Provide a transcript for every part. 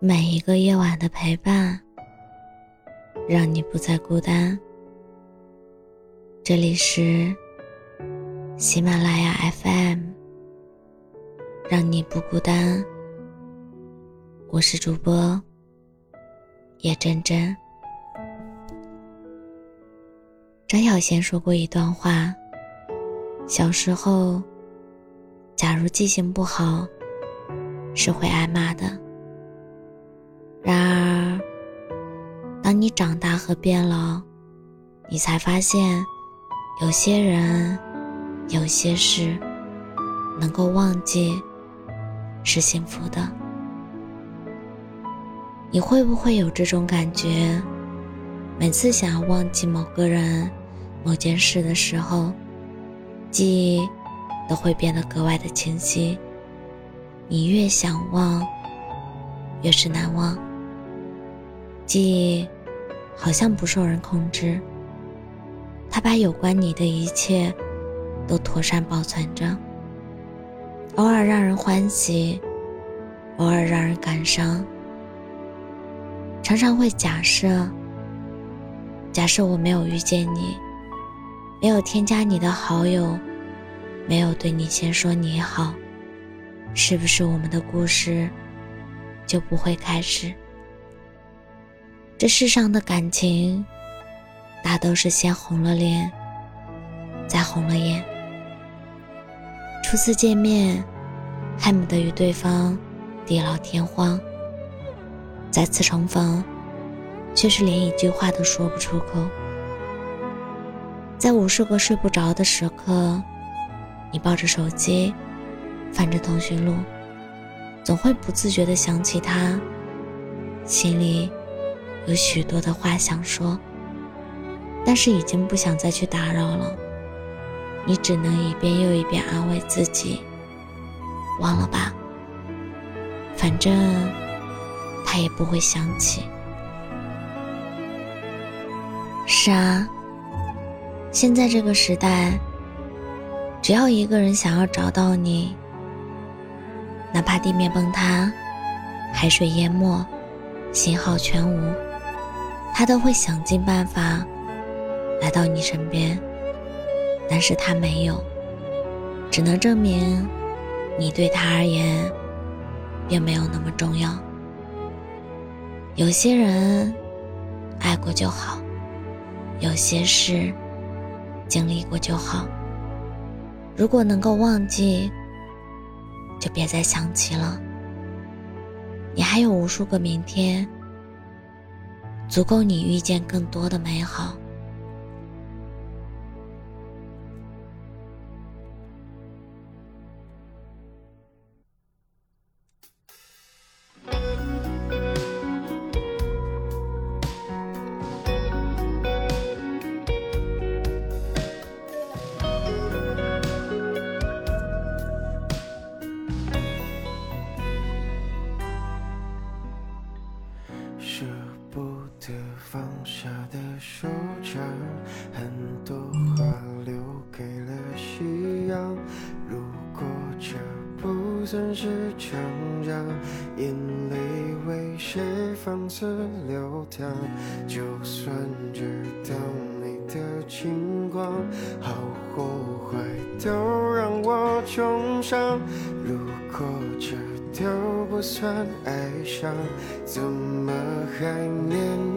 每一个夜晚的陪伴，让你不再孤单。这里是喜马拉雅 FM，让你不孤单。我是主播叶真真。张小娴说过一段话：小时候，假如记性不好，是会挨骂的。然而，当你长大和变老，你才发现，有些人、有些事，能够忘记，是幸福的。你会不会有这种感觉？每次想要忘记某个人、某件事的时候，记忆都会变得格外的清晰。你越想忘，越是难忘。记忆好像不受人控制，它把有关你的一切都妥善保存着，偶尔让人欢喜，偶尔让人感伤。常常会假设，假设我没有遇见你，没有添加你的好友，没有对你先说你好，是不是我们的故事就不会开始？这世上的感情，大都是先红了脸，再红了眼。初次见面，恨不得与对方地老天荒；再次重逢，却是连一句话都说不出口。在无数个睡不着的时刻，你抱着手机，翻着通讯录，总会不自觉地想起他，心里。有许多的话想说，但是已经不想再去打扰了。你只能一遍又一遍安慰自己：“忘了吧，反正他也不会想起。”是啊，现在这个时代，只要一个人想要找到你，哪怕地面崩塌、海水淹没、信号全无。他都会想尽办法来到你身边，但是他没有，只能证明你对他而言并没有那么重要。有些人爱过就好，有些事经历过就好。如果能够忘记，就别再想起了。你还有无数个明天。足够你遇见更多的美好。很多话留给了夕阳。如果这不算是成长，眼泪为谁放肆流淌？就算知道你的情况，好或坏都让我重伤。如果这都不算爱上，怎么还念念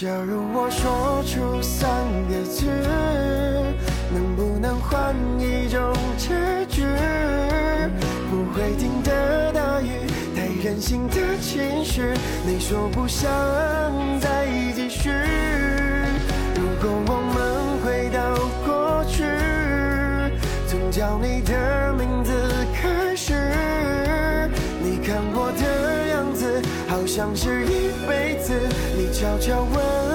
假如我说出三个字，能不能换一种结局？不会停的大雨，太任性的情绪，你说不想再继续。如果我们回到过去。从叫你的名字开始，你看我的样子，好像是一辈子。悄悄问。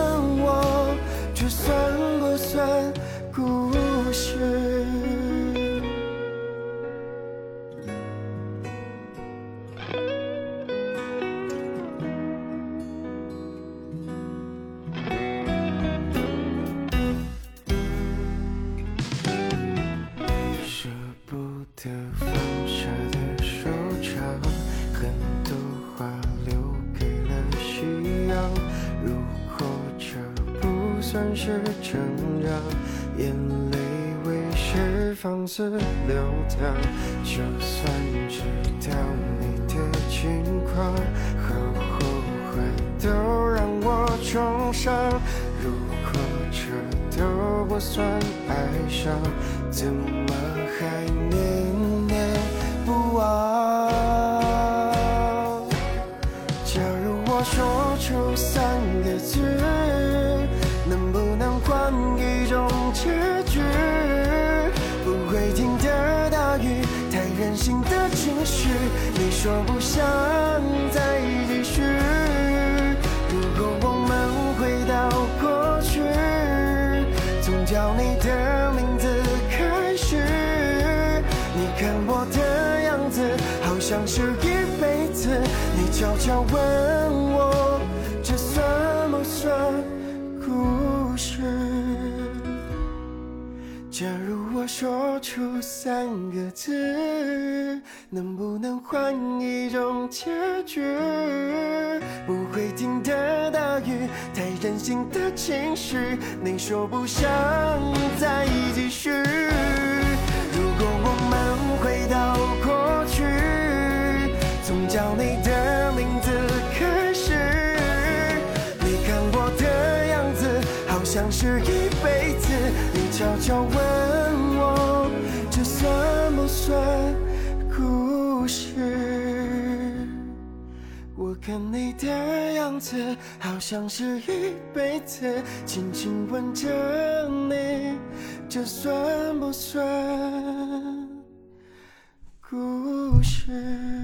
让眼泪为谁放肆流淌？就算知道你的情况和后悔都让我重伤，如果这都不算爱上，怎么还念？像是一辈子。你悄悄问我，这算不算故事？假如我说出三个字，能不能换一种结局？不会停的大雨，太任性的情绪，你说不想再继续。你的名字开始，你看我的样子，好像是一辈子。你悄悄问我，这算不算故事？我看你的样子，好像是一辈子，轻轻吻着你，这算不算故事？